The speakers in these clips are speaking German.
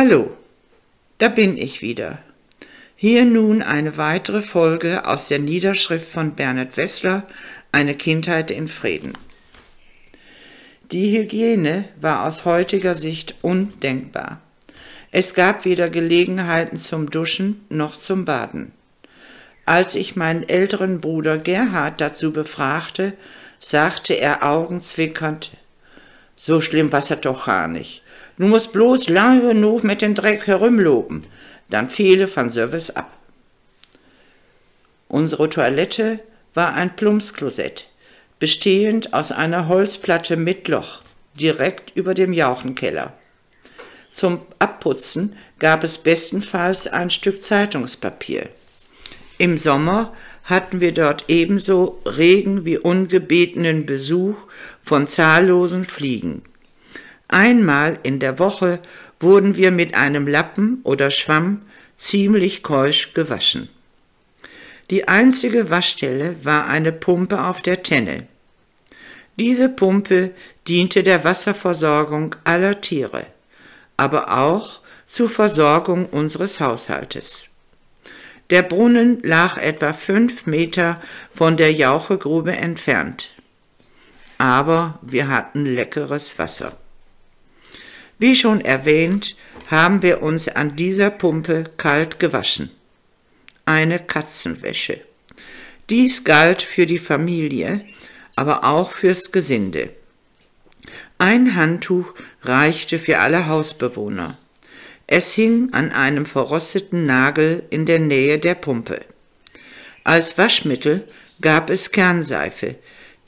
Hallo, da bin ich wieder. Hier nun eine weitere Folge aus der Niederschrift von Bernhard Wessler, Eine Kindheit in Frieden. Die Hygiene war aus heutiger Sicht undenkbar. Es gab weder Gelegenheiten zum Duschen noch zum Baden. Als ich meinen älteren Bruder Gerhard dazu befragte, sagte er augenzwinkernd, so schlimm war's doch gar nicht. Du musst bloß lange genug mit dem Dreck herumloben, dann fehle von Service ab. Unsere Toilette war ein Plumpsklosett, bestehend aus einer Holzplatte mit Loch, direkt über dem Jauchenkeller. Zum Abputzen gab es bestenfalls ein Stück Zeitungspapier. Im Sommer hatten wir dort ebenso Regen wie ungebetenen Besuch von zahllosen Fliegen. Einmal in der Woche wurden wir mit einem Lappen oder Schwamm ziemlich keusch gewaschen. Die einzige Waschstelle war eine Pumpe auf der Tenne. Diese Pumpe diente der Wasserversorgung aller Tiere, aber auch zur Versorgung unseres Haushaltes. Der Brunnen lag etwa fünf Meter von der Jauchegrube entfernt. Aber wir hatten leckeres Wasser. Wie schon erwähnt, haben wir uns an dieser Pumpe kalt gewaschen. Eine Katzenwäsche. Dies galt für die Familie, aber auch fürs Gesinde. Ein Handtuch reichte für alle Hausbewohner. Es hing an einem verrosteten Nagel in der Nähe der Pumpe. Als Waschmittel gab es Kernseife,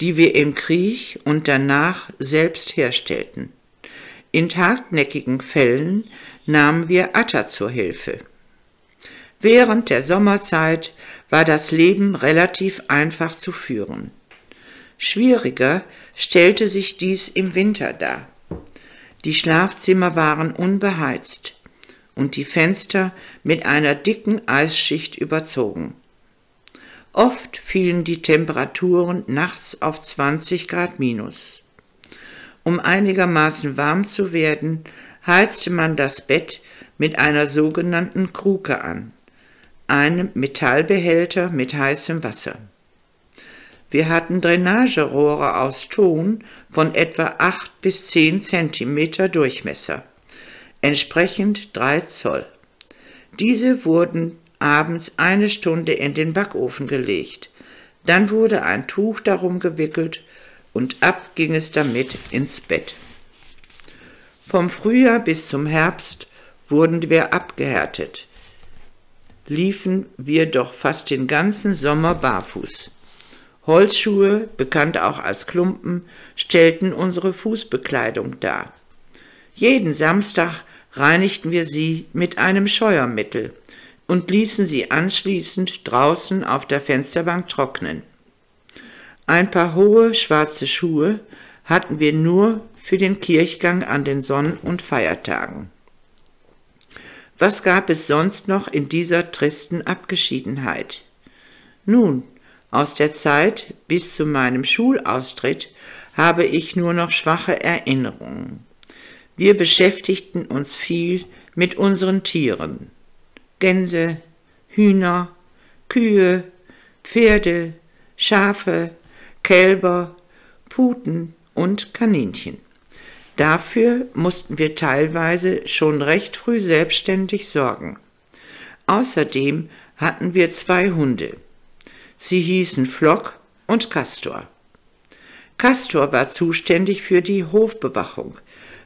die wir im Krieg und danach selbst herstellten. In hartnäckigen Fällen nahmen wir Atta zur Hilfe. Während der Sommerzeit war das Leben relativ einfach zu führen. Schwieriger stellte sich dies im Winter dar. Die Schlafzimmer waren unbeheizt und die Fenster mit einer dicken Eisschicht überzogen. Oft fielen die Temperaturen nachts auf 20 Grad minus. Um einigermaßen warm zu werden, heizte man das Bett mit einer sogenannten Kruke an, einem Metallbehälter mit heißem Wasser. Wir hatten Drainagerohre aus Ton von etwa 8 bis 10 Zentimeter Durchmesser, entsprechend 3 Zoll. Diese wurden abends eine Stunde in den Backofen gelegt. Dann wurde ein Tuch darum gewickelt und ab ging es damit ins Bett. Vom Frühjahr bis zum Herbst wurden wir abgehärtet, liefen wir doch fast den ganzen Sommer barfuß. Holzschuhe, bekannt auch als Klumpen, stellten unsere Fußbekleidung dar. Jeden Samstag reinigten wir sie mit einem Scheuermittel und ließen sie anschließend draußen auf der Fensterbank trocknen. Ein paar hohe schwarze Schuhe hatten wir nur für den Kirchgang an den Sonn- und Feiertagen. Was gab es sonst noch in dieser tristen Abgeschiedenheit? Nun, aus der Zeit bis zu meinem Schulaustritt habe ich nur noch schwache Erinnerungen. Wir beschäftigten uns viel mit unseren Tieren. Gänse, Hühner, Kühe, Pferde, Schafe, Kälber, Puten und Kaninchen. Dafür mussten wir teilweise schon recht früh selbstständig sorgen. Außerdem hatten wir zwei Hunde. Sie hießen Flock und Castor. Castor war zuständig für die Hofbewachung,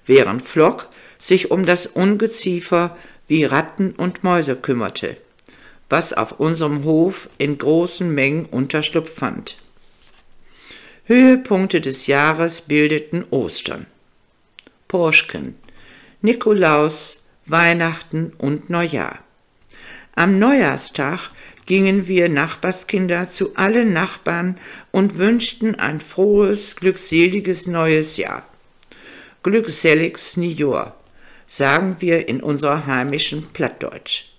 während Flock sich um das Ungeziefer wie Ratten und Mäuse kümmerte, was auf unserem Hof in großen Mengen Unterschlupf fand. Höhepunkte des Jahres bildeten Ostern, Porschken, Nikolaus, Weihnachten und Neujahr. Am Neujahrstag gingen wir Nachbarskinder zu allen Nachbarn und wünschten ein frohes, glückseliges neues Jahr. Glückseliges Nieuw, sagen wir in unserer heimischen Plattdeutsch.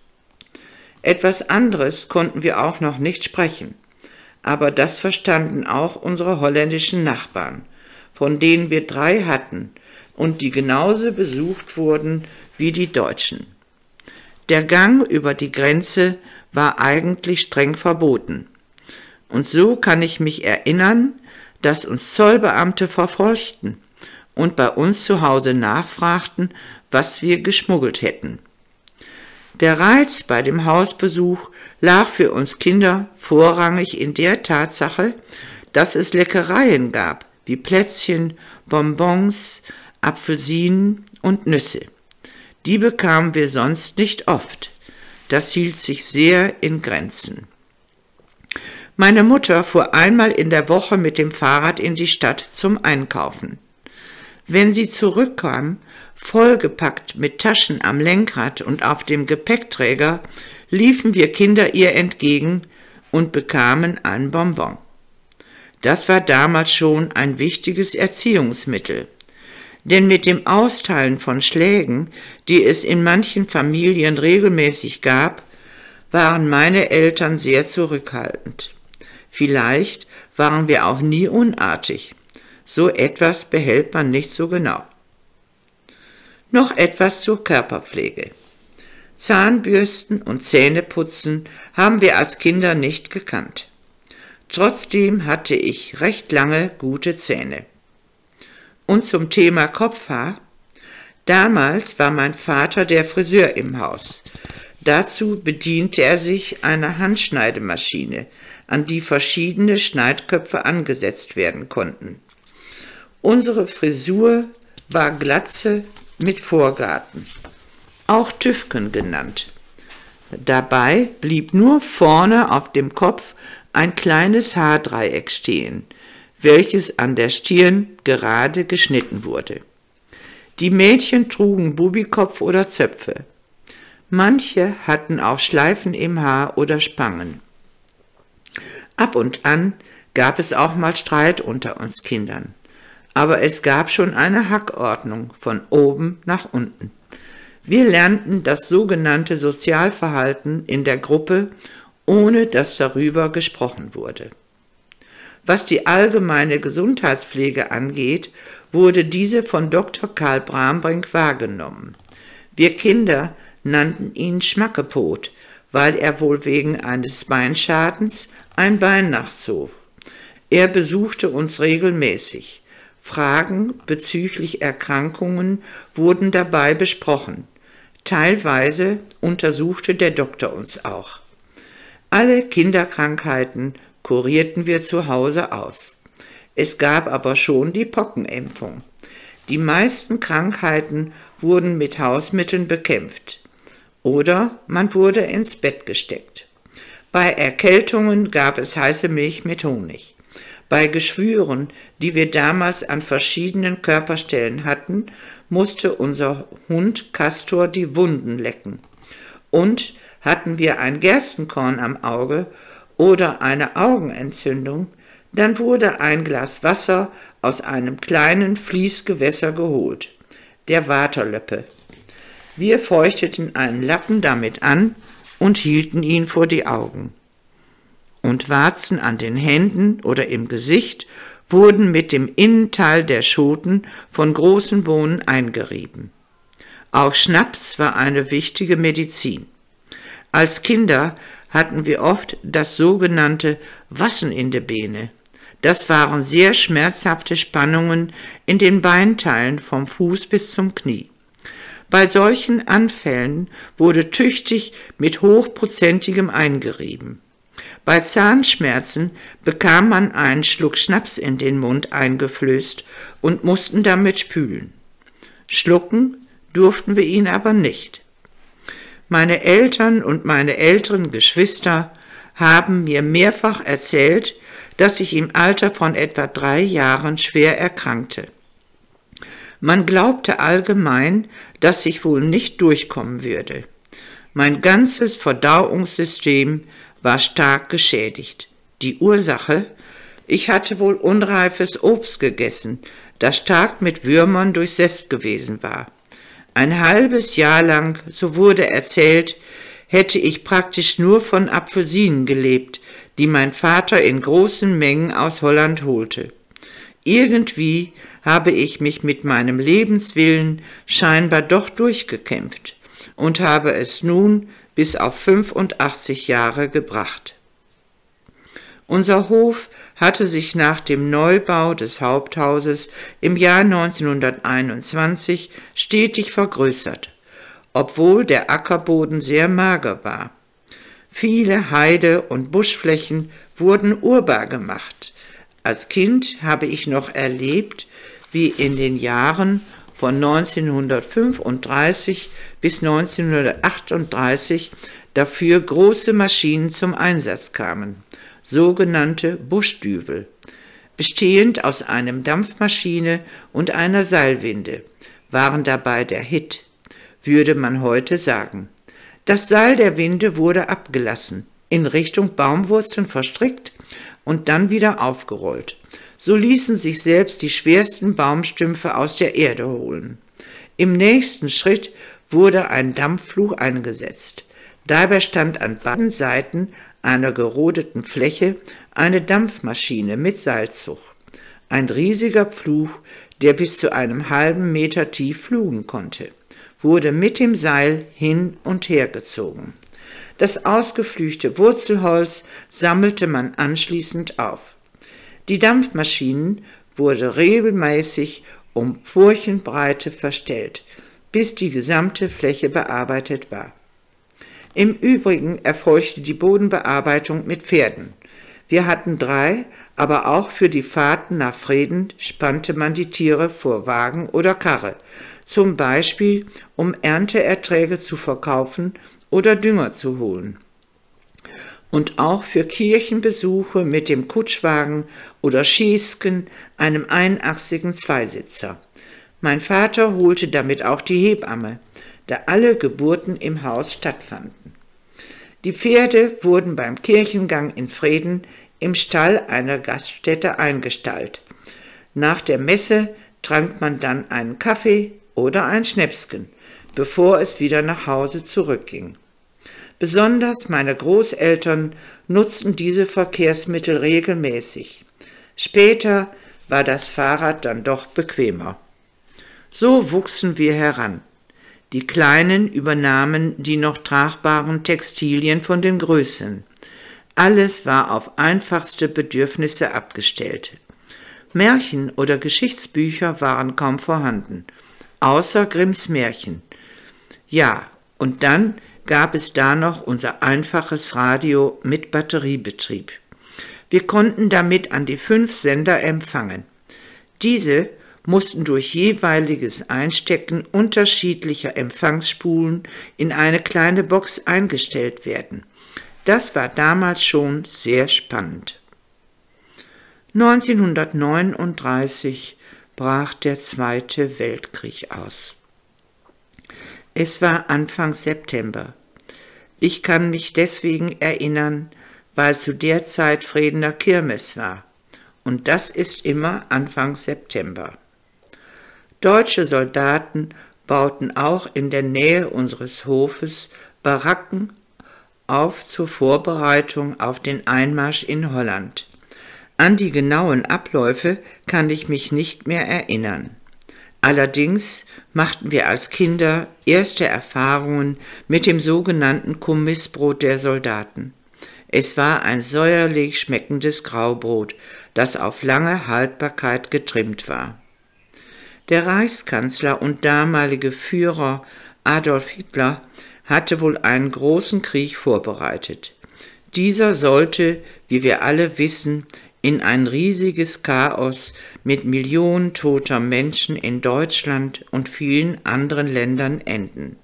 Etwas anderes konnten wir auch noch nicht sprechen aber das verstanden auch unsere holländischen Nachbarn, von denen wir drei hatten, und die genauso besucht wurden wie die Deutschen. Der Gang über die Grenze war eigentlich streng verboten. Und so kann ich mich erinnern, dass uns Zollbeamte verfolgten und bei uns zu Hause nachfragten, was wir geschmuggelt hätten. Der Reiz bei dem Hausbesuch lag für uns Kinder vorrangig in der Tatsache, dass es Leckereien gab, wie Plätzchen, Bonbons, Apfelsinen und Nüsse. Die bekamen wir sonst nicht oft. Das hielt sich sehr in Grenzen. Meine Mutter fuhr einmal in der Woche mit dem Fahrrad in die Stadt zum Einkaufen. Wenn sie zurückkam, vollgepackt mit Taschen am Lenkrad und auf dem Gepäckträger, liefen wir Kinder ihr entgegen und bekamen ein Bonbon. Das war damals schon ein wichtiges Erziehungsmittel. Denn mit dem Austeilen von Schlägen, die es in manchen Familien regelmäßig gab, waren meine Eltern sehr zurückhaltend. Vielleicht waren wir auch nie unartig. So etwas behält man nicht so genau. Noch etwas zur Körperpflege. Zahnbürsten und Zähneputzen haben wir als Kinder nicht gekannt. Trotzdem hatte ich recht lange gute Zähne. Und zum Thema Kopfhaar. Damals war mein Vater der Friseur im Haus. Dazu bediente er sich einer Handschneidemaschine, an die verschiedene Schneidköpfe angesetzt werden konnten. Unsere Frisur war Glatze mit Vorgarten, auch Tüfken genannt. Dabei blieb nur vorne auf dem Kopf ein kleines Haardreieck stehen, welches an der Stirn gerade geschnitten wurde. Die Mädchen trugen Bubikopf oder Zöpfe. Manche hatten auch Schleifen im Haar oder Spangen. Ab und an gab es auch mal Streit unter uns Kindern aber es gab schon eine Hackordnung von oben nach unten. Wir lernten das sogenannte Sozialverhalten in der Gruppe, ohne dass darüber gesprochen wurde. Was die allgemeine Gesundheitspflege angeht, wurde diese von Dr. Karl Brambrink wahrgenommen. Wir Kinder nannten ihn Schmackepot, weil er wohl wegen eines Beinschadens ein Bein nachzog. Er besuchte uns regelmäßig. Fragen bezüglich Erkrankungen wurden dabei besprochen. Teilweise untersuchte der Doktor uns auch. Alle Kinderkrankheiten kurierten wir zu Hause aus. Es gab aber schon die Pockenimpfung. Die meisten Krankheiten wurden mit Hausmitteln bekämpft. Oder man wurde ins Bett gesteckt. Bei Erkältungen gab es heiße Milch mit Honig. Bei Geschwüren, die wir damals an verschiedenen Körperstellen hatten, musste unser Hund Castor die Wunden lecken. Und hatten wir ein Gerstenkorn am Auge oder eine Augenentzündung, dann wurde ein Glas Wasser aus einem kleinen Fließgewässer geholt, der Waterlöppe. Wir feuchteten einen Lappen damit an und hielten ihn vor die Augen und Warzen an den Händen oder im Gesicht wurden mit dem Innenteil der Schoten von großen Bohnen eingerieben. Auch Schnaps war eine wichtige Medizin. Als Kinder hatten wir oft das sogenannte Wassen in der Beine. Das waren sehr schmerzhafte Spannungen in den Beinteilen vom Fuß bis zum Knie. Bei solchen Anfällen wurde tüchtig mit hochprozentigem eingerieben. Bei Zahnschmerzen bekam man einen Schluck Schnaps in den Mund eingeflößt und mussten damit spülen. Schlucken durften wir ihn aber nicht. Meine Eltern und meine älteren Geschwister haben mir mehrfach erzählt, dass ich im Alter von etwa drei Jahren schwer erkrankte. Man glaubte allgemein, dass ich wohl nicht durchkommen würde. Mein ganzes Verdauungssystem war stark geschädigt. Die Ursache? Ich hatte wohl unreifes Obst gegessen, das stark mit Würmern durchsetzt gewesen war. Ein halbes Jahr lang, so wurde erzählt, hätte ich praktisch nur von Apfelsinen gelebt, die mein Vater in großen Mengen aus Holland holte. Irgendwie habe ich mich mit meinem Lebenswillen scheinbar doch durchgekämpft und habe es nun bis auf 85 Jahre gebracht. Unser Hof hatte sich nach dem Neubau des Haupthauses im Jahr 1921 stetig vergrößert, obwohl der Ackerboden sehr mager war. Viele Heide- und Buschflächen wurden urbar gemacht. Als Kind habe ich noch erlebt, wie in den Jahren von 1935 bis 1938 dafür große Maschinen zum Einsatz kamen sogenannte Buschdübel, bestehend aus einem Dampfmaschine und einer Seilwinde, waren dabei der Hit, würde man heute sagen. Das Seil der Winde wurde abgelassen, in Richtung Baumwurzeln verstrickt und dann wieder aufgerollt. So ließen sich selbst die schwersten Baumstümpfe aus der Erde holen. Im nächsten Schritt wurde ein Dampffluch eingesetzt. Dabei stand an beiden Seiten einer gerodeten Fläche eine Dampfmaschine mit Seilzug. Ein riesiger Pflug, der bis zu einem halben Meter tief flugen konnte, wurde mit dem Seil hin und her gezogen. Das ausgeflüchte Wurzelholz sammelte man anschließend auf. Die Dampfmaschinen wurde regelmäßig um Furchenbreite verstellt, bis die gesamte Fläche bearbeitet war. Im Übrigen erfolgte die Bodenbearbeitung mit Pferden. Wir hatten drei, aber auch für die Fahrten nach Frieden spannte man die Tiere vor Wagen oder Karre, zum Beispiel um Ernteerträge zu verkaufen oder Dünger zu holen. Und auch für Kirchenbesuche mit dem Kutschwagen oder Schießken, einem einachsigen Zweisitzer. Mein Vater holte damit auch die Hebamme, da alle Geburten im Haus stattfanden. Die Pferde wurden beim Kirchengang in Frieden im Stall einer Gaststätte eingestallt. Nach der Messe trank man dann einen Kaffee oder ein Schnäpsken, bevor es wieder nach Hause zurückging. Besonders meine Großeltern nutzten diese Verkehrsmittel regelmäßig. Später war das Fahrrad dann doch bequemer. So wuchsen wir heran. Die Kleinen übernahmen die noch tragbaren Textilien von den Größeren. Alles war auf einfachste Bedürfnisse abgestellt. Märchen oder Geschichtsbücher waren kaum vorhanden, außer Grimms Märchen. Ja, und dann gab es da noch unser einfaches Radio mit Batteriebetrieb. Wir konnten damit an die fünf Sender empfangen. Diese mussten durch jeweiliges Einstecken unterschiedlicher Empfangsspulen in eine kleine Box eingestellt werden. Das war damals schon sehr spannend. 1939 brach der Zweite Weltkrieg aus. Es war Anfang September. Ich kann mich deswegen erinnern, weil zu der Zeit Friedener Kirmes war. Und das ist immer Anfang September. Deutsche Soldaten bauten auch in der Nähe unseres Hofes Baracken auf zur Vorbereitung auf den Einmarsch in Holland. An die genauen Abläufe kann ich mich nicht mehr erinnern. Allerdings machten wir als Kinder erste Erfahrungen mit dem sogenannten Kommissbrot der Soldaten. Es war ein säuerlich schmeckendes Graubrot, das auf lange Haltbarkeit getrimmt war. Der Reichskanzler und damalige Führer Adolf Hitler hatte wohl einen großen Krieg vorbereitet. Dieser sollte, wie wir alle wissen, in ein riesiges Chaos mit Millionen toter Menschen in Deutschland und vielen anderen Ländern enden.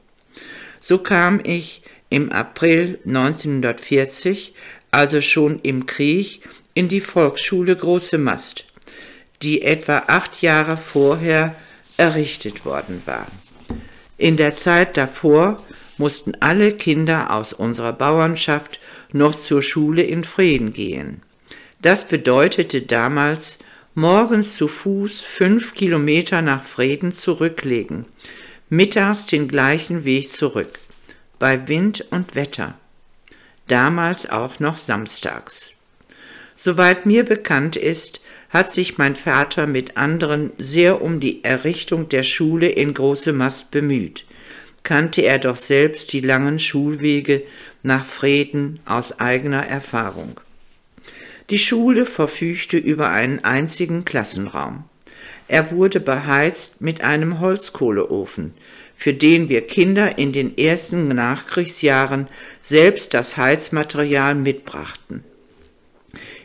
So kam ich im April 1940, also schon im Krieg, in die Volksschule Große Mast die etwa acht Jahre vorher errichtet worden war. In der Zeit davor mussten alle Kinder aus unserer Bauernschaft noch zur Schule in Frieden gehen. Das bedeutete damals, morgens zu Fuß fünf Kilometer nach Frieden zurücklegen, mittags den gleichen Weg zurück, bei Wind und Wetter, damals auch noch samstags. Soweit mir bekannt ist, hat sich mein Vater mit anderen sehr um die Errichtung der Schule in Große Mast bemüht, kannte er doch selbst die langen Schulwege nach Frieden aus eigener Erfahrung. Die Schule verfügte über einen einzigen Klassenraum. Er wurde beheizt mit einem Holzkohleofen, für den wir Kinder in den ersten Nachkriegsjahren selbst das Heizmaterial mitbrachten.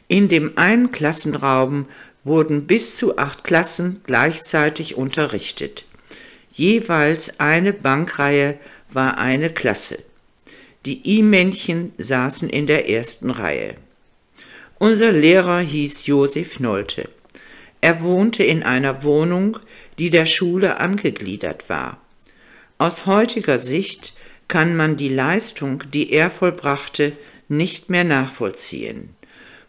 In dem einen Klassenraum wurden bis zu acht Klassen gleichzeitig unterrichtet. Jeweils eine Bankreihe war eine Klasse. Die I-Männchen saßen in der ersten Reihe. Unser Lehrer hieß Josef Nolte. Er wohnte in einer Wohnung, die der Schule angegliedert war. Aus heutiger Sicht kann man die Leistung, die er vollbrachte, nicht mehr nachvollziehen.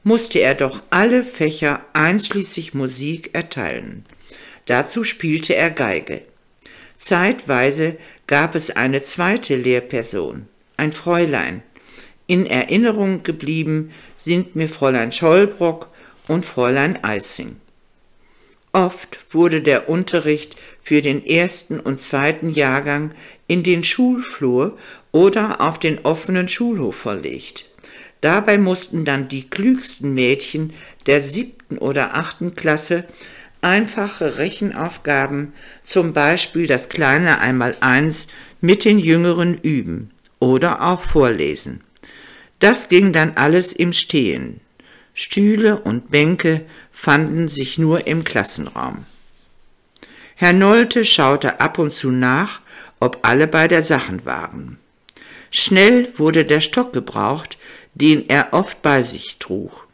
Musste er doch alle Fächer einschließlich Musik erteilen. Dazu spielte er Geige. Zeitweise gab es eine zweite Lehrperson, ein Fräulein. In Erinnerung geblieben sind mir Fräulein Schollbrock und Fräulein Eissing. Oft wurde der Unterricht für den ersten und zweiten Jahrgang in den Schulflur oder auf den offenen Schulhof verlegt. Dabei mussten dann die klügsten Mädchen der siebten oder achten Klasse einfache Rechenaufgaben, zum Beispiel das kleine Einmaleins, mit den Jüngeren üben oder auch vorlesen. Das ging dann alles im Stehen. Stühle und Bänke fanden sich nur im Klassenraum. Herr Nolte schaute ab und zu nach, ob alle bei der Sachen waren. Schnell wurde der Stock gebraucht, den er oft bei sich trug.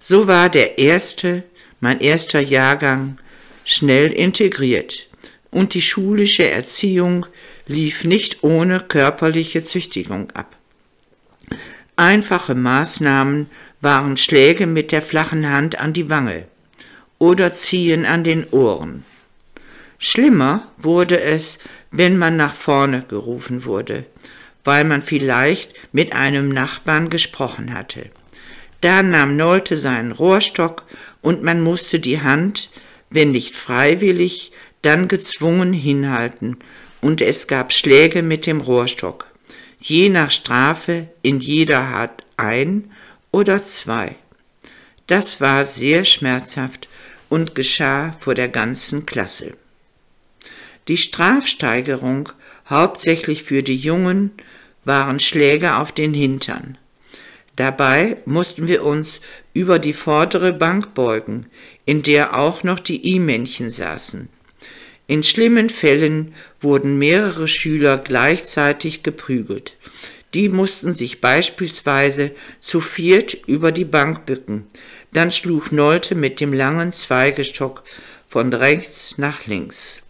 So war der erste, mein erster Jahrgang, schnell integriert, und die schulische Erziehung lief nicht ohne körperliche Züchtigung ab. Einfache Maßnahmen waren Schläge mit der flachen Hand an die Wange oder Ziehen an den Ohren. Schlimmer wurde es, wenn man nach vorne gerufen wurde, weil man vielleicht mit einem Nachbarn gesprochen hatte. Da nahm Nolte seinen Rohrstock und man musste die Hand, wenn nicht freiwillig, dann gezwungen hinhalten, und es gab Schläge mit dem Rohrstock, je nach Strafe in jeder Art ein oder zwei. Das war sehr schmerzhaft und geschah vor der ganzen Klasse. Die Strafsteigerung, hauptsächlich für die Jungen, waren Schläge auf den Hintern. Dabei mussten wir uns über die vordere Bank beugen, in der auch noch die I-Männchen saßen. In schlimmen Fällen wurden mehrere Schüler gleichzeitig geprügelt. Die mussten sich beispielsweise zu viert über die Bank bücken. Dann schlug Nolte mit dem langen Zweigestock von rechts nach links.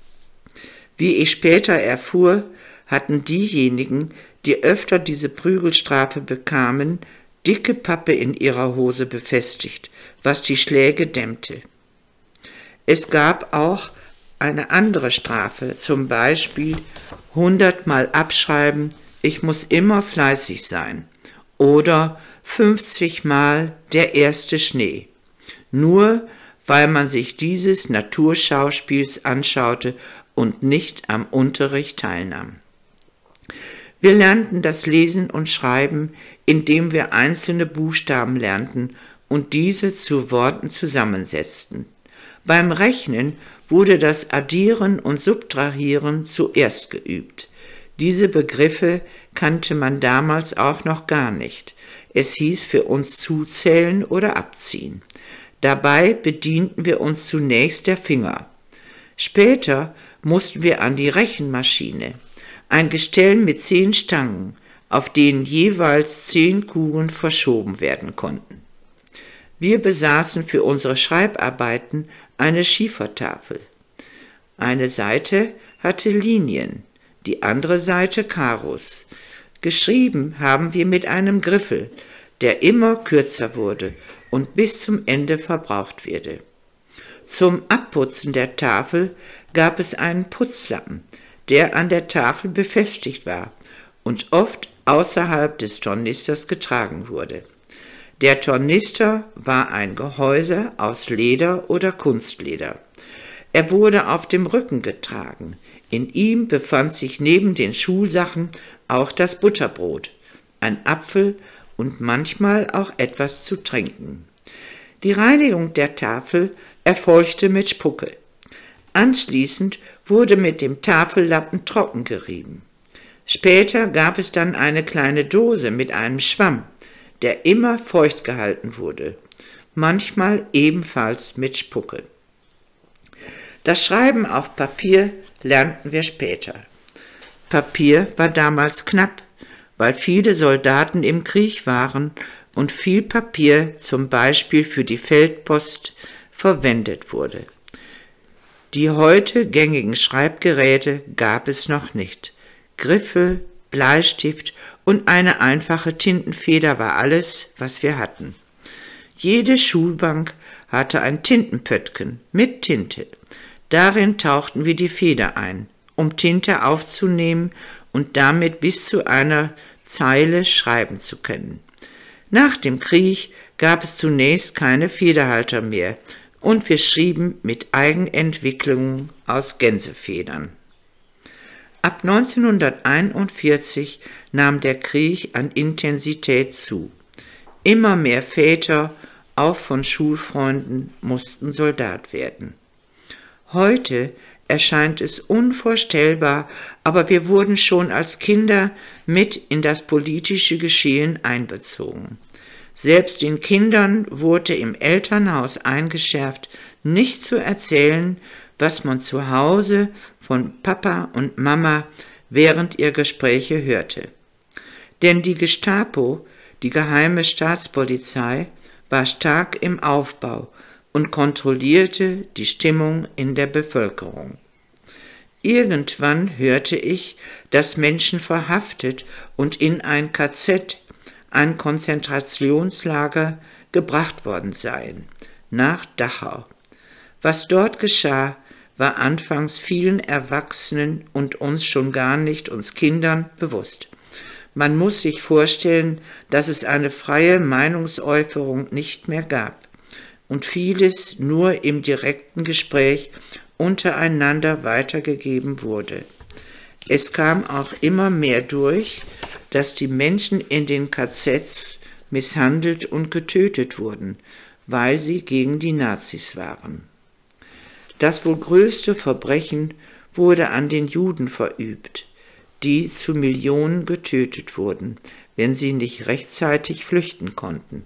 Wie ich später erfuhr, hatten diejenigen, die öfter diese Prügelstrafe bekamen, dicke Pappe in ihrer Hose befestigt, was die Schläge dämmte. Es gab auch eine andere Strafe, zum Beispiel hundertmal abschreiben, ich muss immer fleißig sein, oder 50 Mal der erste Schnee, nur weil man sich dieses Naturschauspiels anschaute und nicht am Unterricht teilnahm. Wir lernten das Lesen und Schreiben, indem wir einzelne Buchstaben lernten und diese zu Worten zusammensetzten. Beim Rechnen wurde das Addieren und Subtrahieren zuerst geübt. Diese Begriffe kannte man damals auch noch gar nicht. Es hieß für uns zuzählen oder abziehen. Dabei bedienten wir uns zunächst der Finger. Später mussten wir an die Rechenmaschine ein Gestell mit zehn Stangen, auf denen jeweils zehn Kugeln verschoben werden konnten. Wir besaßen für unsere Schreibarbeiten eine Schiefertafel. Eine Seite hatte Linien, die andere Seite Karos. Geschrieben haben wir mit einem Griffel, der immer kürzer wurde und bis zum Ende verbraucht wurde. Zum Abputzen der Tafel gab es einen Putzlappen, der an der Tafel befestigt war und oft außerhalb des Tornisters getragen wurde. Der Tornister war ein Gehäuse aus Leder oder Kunstleder. Er wurde auf dem Rücken getragen. In ihm befand sich neben den Schulsachen auch das Butterbrot, ein Apfel und manchmal auch etwas zu trinken. Die Reinigung der Tafel erfolgte mit Spucke. Anschließend wurde mit dem Tafellappen trocken gerieben. Später gab es dann eine kleine Dose mit einem Schwamm, der immer feucht gehalten wurde, manchmal ebenfalls mit Spucke. Das Schreiben auf Papier lernten wir später. Papier war damals knapp, weil viele Soldaten im Krieg waren und viel Papier zum Beispiel für die Feldpost verwendet wurde. Die heute gängigen Schreibgeräte gab es noch nicht. Griffel, Bleistift und eine einfache Tintenfeder war alles, was wir hatten. Jede Schulbank hatte ein Tintenpöttchen mit Tinte. Darin tauchten wir die Feder ein, um Tinte aufzunehmen und damit bis zu einer Zeile schreiben zu können. Nach dem Krieg gab es zunächst keine Federhalter mehr und wir schrieben mit Eigenentwicklungen aus Gänsefedern. Ab 1941 nahm der Krieg an Intensität zu. Immer mehr Väter, auch von Schulfreunden, mussten Soldat werden. Heute erscheint es unvorstellbar, aber wir wurden schon als Kinder mit in das politische Geschehen einbezogen. Selbst den Kindern wurde im Elternhaus eingeschärft, nicht zu erzählen, was man zu Hause von Papa und Mama während ihr Gespräche hörte. Denn die Gestapo, die geheime Staatspolizei, war stark im Aufbau und kontrollierte die Stimmung in der Bevölkerung. Irgendwann hörte ich, dass Menschen verhaftet und in ein KZ, ein Konzentrationslager, gebracht worden seien, nach Dachau. Was dort geschah, war anfangs vielen Erwachsenen und uns schon gar nicht uns Kindern bewusst. Man muss sich vorstellen, dass es eine freie Meinungsäußerung nicht mehr gab und vieles nur im direkten Gespräch untereinander weitergegeben wurde. Es kam auch immer mehr durch, dass die Menschen in den KZs misshandelt und getötet wurden, weil sie gegen die Nazis waren. Das wohl größte Verbrechen wurde an den Juden verübt, die zu Millionen getötet wurden, wenn sie nicht rechtzeitig flüchten konnten.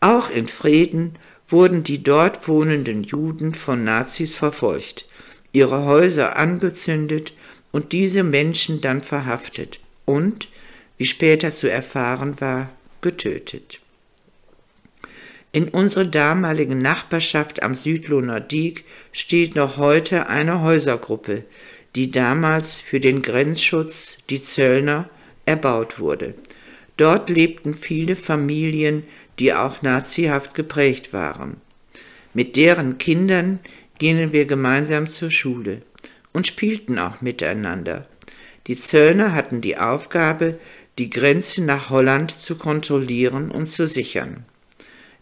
Auch in Frieden wurden die dort wohnenden Juden von Nazis verfolgt, ihre Häuser angezündet und diese Menschen dann verhaftet und, wie später zu erfahren war, getötet. In unserer damaligen Nachbarschaft am Südlohner Diek steht noch heute eine Häusergruppe, die damals für den Grenzschutz, die Zöllner, erbaut wurde. Dort lebten viele Familien, die auch nazihaft geprägt waren. Mit deren Kindern gingen wir gemeinsam zur Schule und spielten auch miteinander. Die Zöllner hatten die Aufgabe, die Grenze nach Holland zu kontrollieren und zu sichern.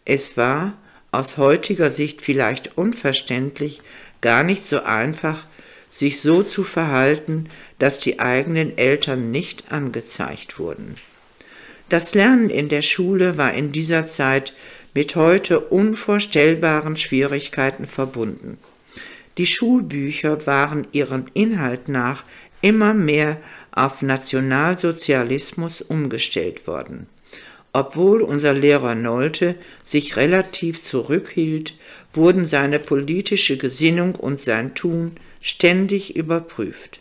Es war, aus heutiger Sicht vielleicht unverständlich, gar nicht so einfach, sich so zu verhalten, dass die eigenen Eltern nicht angezeigt wurden. Das Lernen in der Schule war in dieser Zeit mit heute unvorstellbaren Schwierigkeiten verbunden. Die Schulbücher waren ihrem Inhalt nach immer mehr auf Nationalsozialismus umgestellt worden. Obwohl unser Lehrer Nolte sich relativ zurückhielt, wurden seine politische Gesinnung und sein Tun ständig überprüft.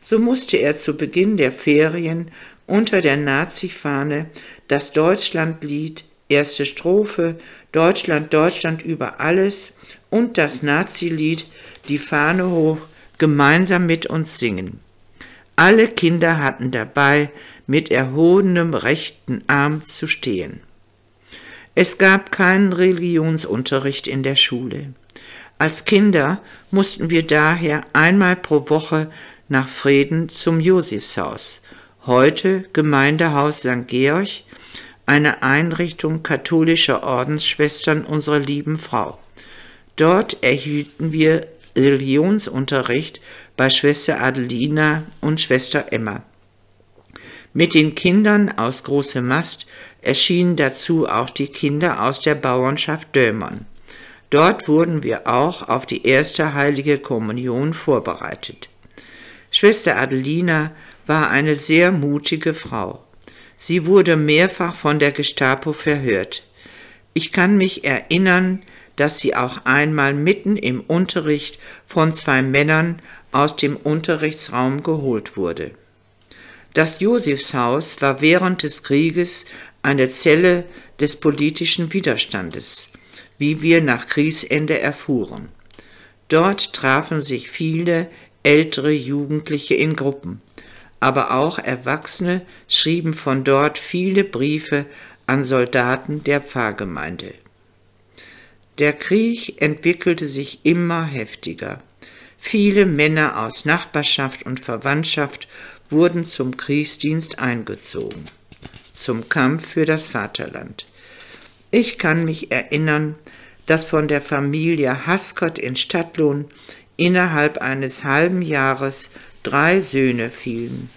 So musste er zu Beginn der Ferien unter der Nazi-Fahne das Deutschlandlied, erste Strophe, Deutschland, Deutschland über alles und das Nazi-Lied Die Fahne hoch gemeinsam mit uns singen. Alle Kinder hatten dabei mit erhobenem rechten Arm zu stehen. Es gab keinen Religionsunterricht in der Schule. Als Kinder mussten wir daher einmal pro Woche nach Frieden zum Josefshaus, heute Gemeindehaus St. Georg, eine Einrichtung katholischer Ordensschwestern unserer lieben Frau. Dort erhielten wir Religionsunterricht bei Schwester Adelina und Schwester Emma. Mit den Kindern aus Große Mast erschienen dazu auch die Kinder aus der Bauernschaft Dömern. Dort wurden wir auch auf die erste heilige Kommunion vorbereitet. Schwester Adelina war eine sehr mutige Frau. Sie wurde mehrfach von der Gestapo verhört. Ich kann mich erinnern, dass sie auch einmal mitten im Unterricht von zwei Männern aus dem Unterrichtsraum geholt wurde. Das Josefshaus war während des Krieges eine Zelle des politischen Widerstandes, wie wir nach Kriegsende erfuhren. Dort trafen sich viele ältere Jugendliche in Gruppen, aber auch Erwachsene schrieben von dort viele Briefe an Soldaten der Pfarrgemeinde. Der Krieg entwickelte sich immer heftiger. Viele Männer aus Nachbarschaft und Verwandtschaft wurden zum Kriegsdienst eingezogen, zum Kampf für das Vaterland. Ich kann mich erinnern, dass von der Familie Haskott in Stadtlohn innerhalb eines halben Jahres drei Söhne fielen.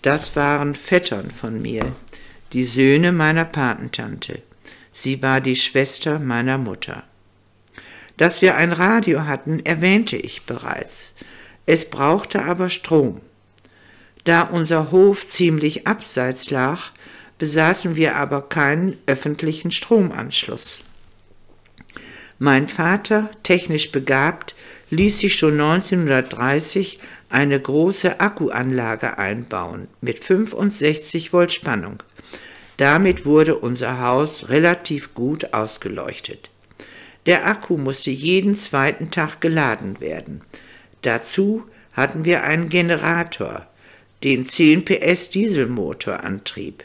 Das waren Vettern von mir, die Söhne meiner Patentante. Sie war die Schwester meiner Mutter. Dass wir ein Radio hatten, erwähnte ich bereits. Es brauchte aber Strom. Da unser Hof ziemlich abseits lag, besaßen wir aber keinen öffentlichen Stromanschluss. Mein Vater, technisch begabt, ließ sich schon 1930 eine große Akkuanlage einbauen mit 65 Volt Spannung. Damit wurde unser Haus relativ gut ausgeleuchtet. Der Akku musste jeden zweiten Tag geladen werden. Dazu hatten wir einen Generator, den 10 PS Dieselmotor antrieb.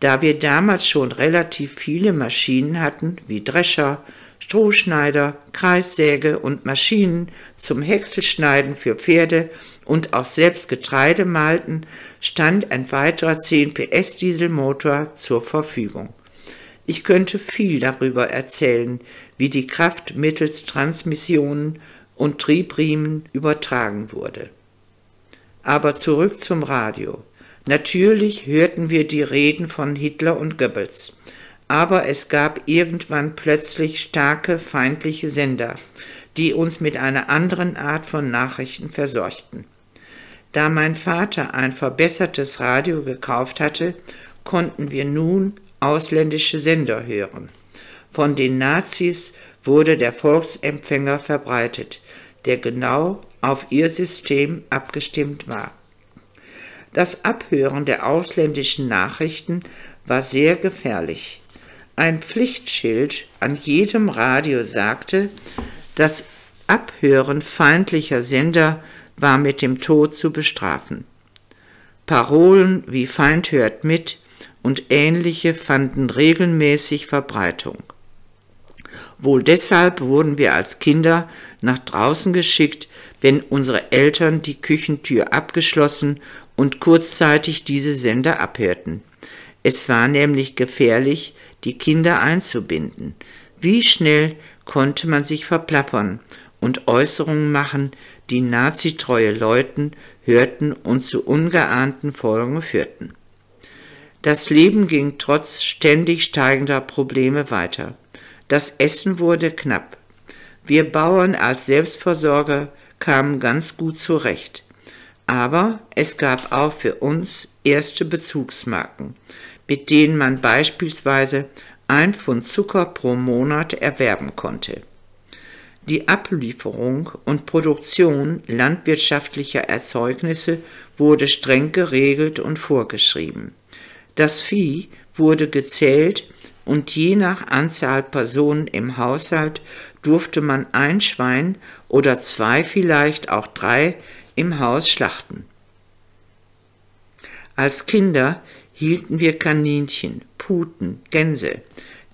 Da wir damals schon relativ viele Maschinen hatten, wie Drescher, Strohschneider, Kreissäge und Maschinen zum Häckselschneiden für Pferde und auch selbst Getreide malten, stand ein weiterer 10 PS Dieselmotor zur Verfügung. Ich könnte viel darüber erzählen, wie die Kraft mittels Transmissionen und Triebriemen übertragen wurde. Aber zurück zum Radio. Natürlich hörten wir die Reden von Hitler und Goebbels, aber es gab irgendwann plötzlich starke feindliche Sender, die uns mit einer anderen Art von Nachrichten versorgten. Da mein Vater ein verbessertes Radio gekauft hatte, konnten wir nun ausländische Sender hören. Von den Nazis wurde der Volksempfänger verbreitet, der genau auf ihr System abgestimmt war. Das Abhören der ausländischen Nachrichten war sehr gefährlich. Ein Pflichtschild an jedem Radio sagte, das Abhören feindlicher Sender war mit dem Tod zu bestrafen. Parolen wie Feind hört mit und ähnliche fanden regelmäßig Verbreitung. Wohl deshalb wurden wir als Kinder nach draußen geschickt, wenn unsere Eltern die Küchentür abgeschlossen und kurzzeitig diese Sender abhörten. Es war nämlich gefährlich, die Kinder einzubinden. Wie schnell konnte man sich verplappern und Äußerungen machen, die nazitreue Leuten hörten und zu ungeahnten Folgen führten. Das Leben ging trotz ständig steigender Probleme weiter. Das Essen wurde knapp. Wir Bauern als Selbstversorger kamen ganz gut zurecht. Aber es gab auch für uns erste Bezugsmarken, mit denen man beispielsweise ein Pfund Zucker pro Monat erwerben konnte. Die Ablieferung und Produktion landwirtschaftlicher Erzeugnisse wurde streng geregelt und vorgeschrieben. Das Vieh wurde gezählt und je nach Anzahl Personen im Haushalt durfte man ein Schwein oder zwei vielleicht auch drei im Haus schlachten. Als Kinder hielten wir Kaninchen, Puten, Gänse.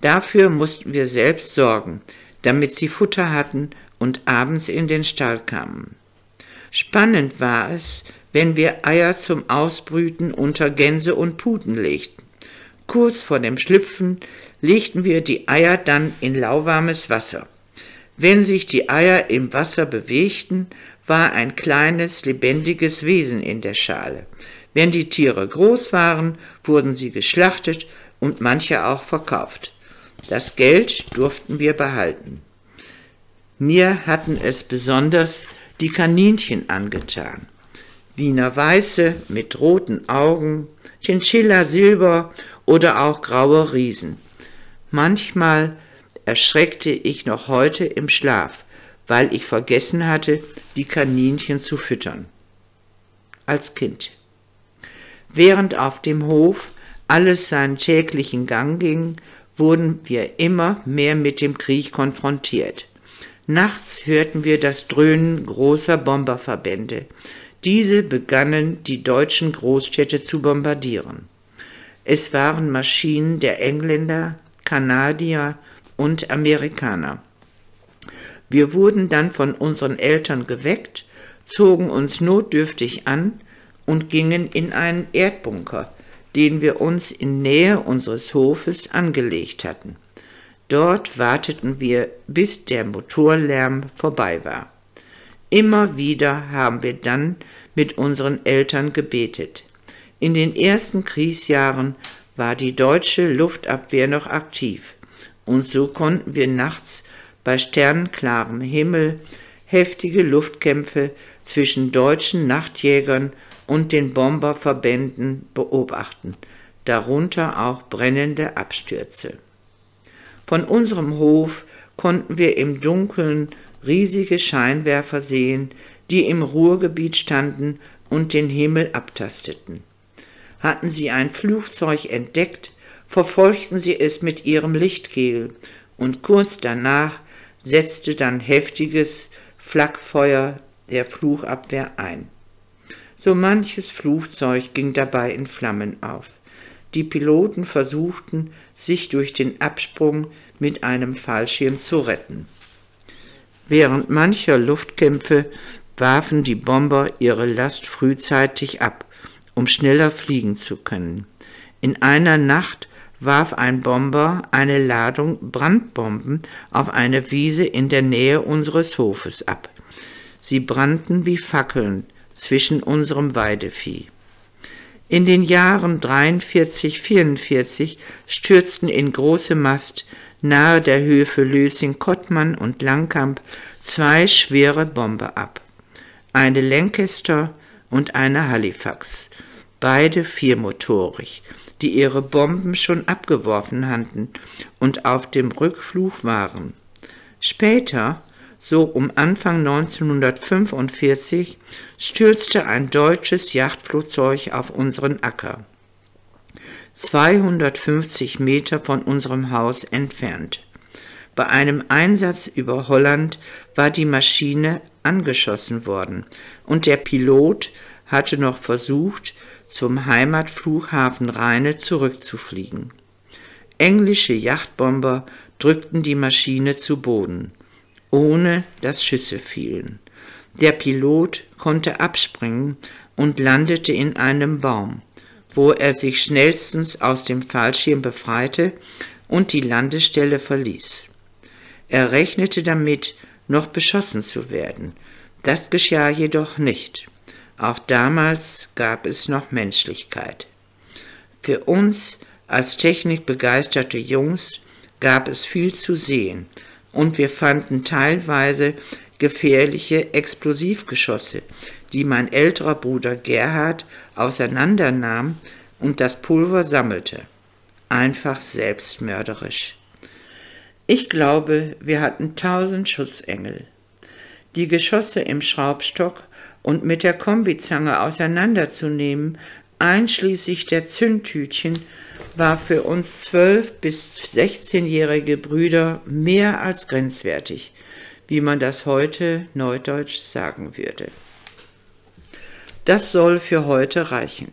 Dafür mussten wir selbst sorgen, damit sie Futter hatten und abends in den Stall kamen. Spannend war es, wenn wir Eier zum Ausbrüten unter Gänse und Puten legten. Kurz vor dem Schlüpfen legten wir die Eier dann in lauwarmes Wasser. Wenn sich die Eier im Wasser bewegten, war ein kleines, lebendiges Wesen in der Schale. Wenn die Tiere groß waren, wurden sie geschlachtet und manche auch verkauft. Das Geld durften wir behalten. Mir hatten es besonders die Kaninchen angetan. Wiener Weiße mit roten Augen, Chinchilla Silber oder auch graue Riesen. Manchmal erschreckte ich noch heute im Schlaf, weil ich vergessen hatte, die Kaninchen zu füttern. Als Kind. Während auf dem Hof alles seinen täglichen Gang ging, wurden wir immer mehr mit dem Krieg konfrontiert. Nachts hörten wir das Dröhnen großer Bomberverbände. Diese begannen, die deutschen Großstädte zu bombardieren. Es waren Maschinen der Engländer, Kanadier und Amerikaner. Wir wurden dann von unseren Eltern geweckt, zogen uns notdürftig an und gingen in einen Erdbunker, den wir uns in Nähe unseres Hofes angelegt hatten. Dort warteten wir, bis der Motorlärm vorbei war. Immer wieder haben wir dann mit unseren Eltern gebetet. In den ersten Kriegsjahren war die deutsche Luftabwehr noch aktiv, und so konnten wir nachts bei sternklarem Himmel heftige Luftkämpfe zwischen deutschen Nachtjägern und den Bomberverbänden beobachten, darunter auch brennende Abstürze. Von unserem Hof konnten wir im Dunkeln riesige Scheinwerfer sehen, die im Ruhrgebiet standen und den Himmel abtasteten. Hatten sie ein Flugzeug entdeckt, verfolgten sie es mit ihrem Lichtkegel, und kurz danach setzte dann heftiges Flakfeuer der Flugabwehr ein. So manches Flugzeug ging dabei in Flammen auf. Die Piloten versuchten, sich durch den Absprung mit einem Fallschirm zu retten. Während mancher Luftkämpfe warfen die Bomber ihre Last frühzeitig ab, um schneller fliegen zu können. In einer Nacht warf ein Bomber eine Ladung Brandbomben auf eine Wiese in der Nähe unseres Hofes ab. Sie brannten wie Fackeln, zwischen unserem Weidevieh. In den Jahren 43, 44 stürzten in große Mast nahe der Höfe Lösing-Kottmann und Langkamp zwei schwere Bomber ab. Eine Lancaster und eine Halifax, beide viermotorig, die ihre Bomben schon abgeworfen hatten und auf dem Rückflug waren. Später so um Anfang 1945 stürzte ein deutsches Yachtflugzeug auf unseren Acker. 250 Meter von unserem Haus entfernt. Bei einem Einsatz über Holland war die Maschine angeschossen worden und der Pilot hatte noch versucht, zum Heimatflughafen Rheine zurückzufliegen. Englische Yachtbomber drückten die Maschine zu Boden ohne dass Schüsse fielen. Der Pilot konnte abspringen und landete in einem Baum, wo er sich schnellstens aus dem Fallschirm befreite und die Landestelle verließ. Er rechnete damit, noch beschossen zu werden. Das geschah jedoch nicht. Auch damals gab es noch Menschlichkeit. Für uns als technikbegeisterte Jungs gab es viel zu sehen und wir fanden teilweise gefährliche Explosivgeschosse, die mein älterer Bruder Gerhard auseinandernahm und das Pulver sammelte. Einfach selbstmörderisch. Ich glaube, wir hatten tausend Schutzengel. Die Geschosse im Schraubstock und mit der Kombizange auseinanderzunehmen, einschließlich der Zündtütchen, war für uns zwölf bis 16-jährige Brüder mehr als grenzwertig, wie man das heute neudeutsch sagen würde. Das soll für heute reichen.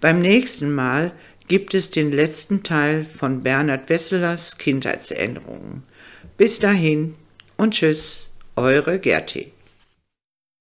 Beim nächsten Mal gibt es den letzten Teil von Bernhard Wesselers Kindheitserinnerungen. Bis dahin und tschüss, eure Gerti.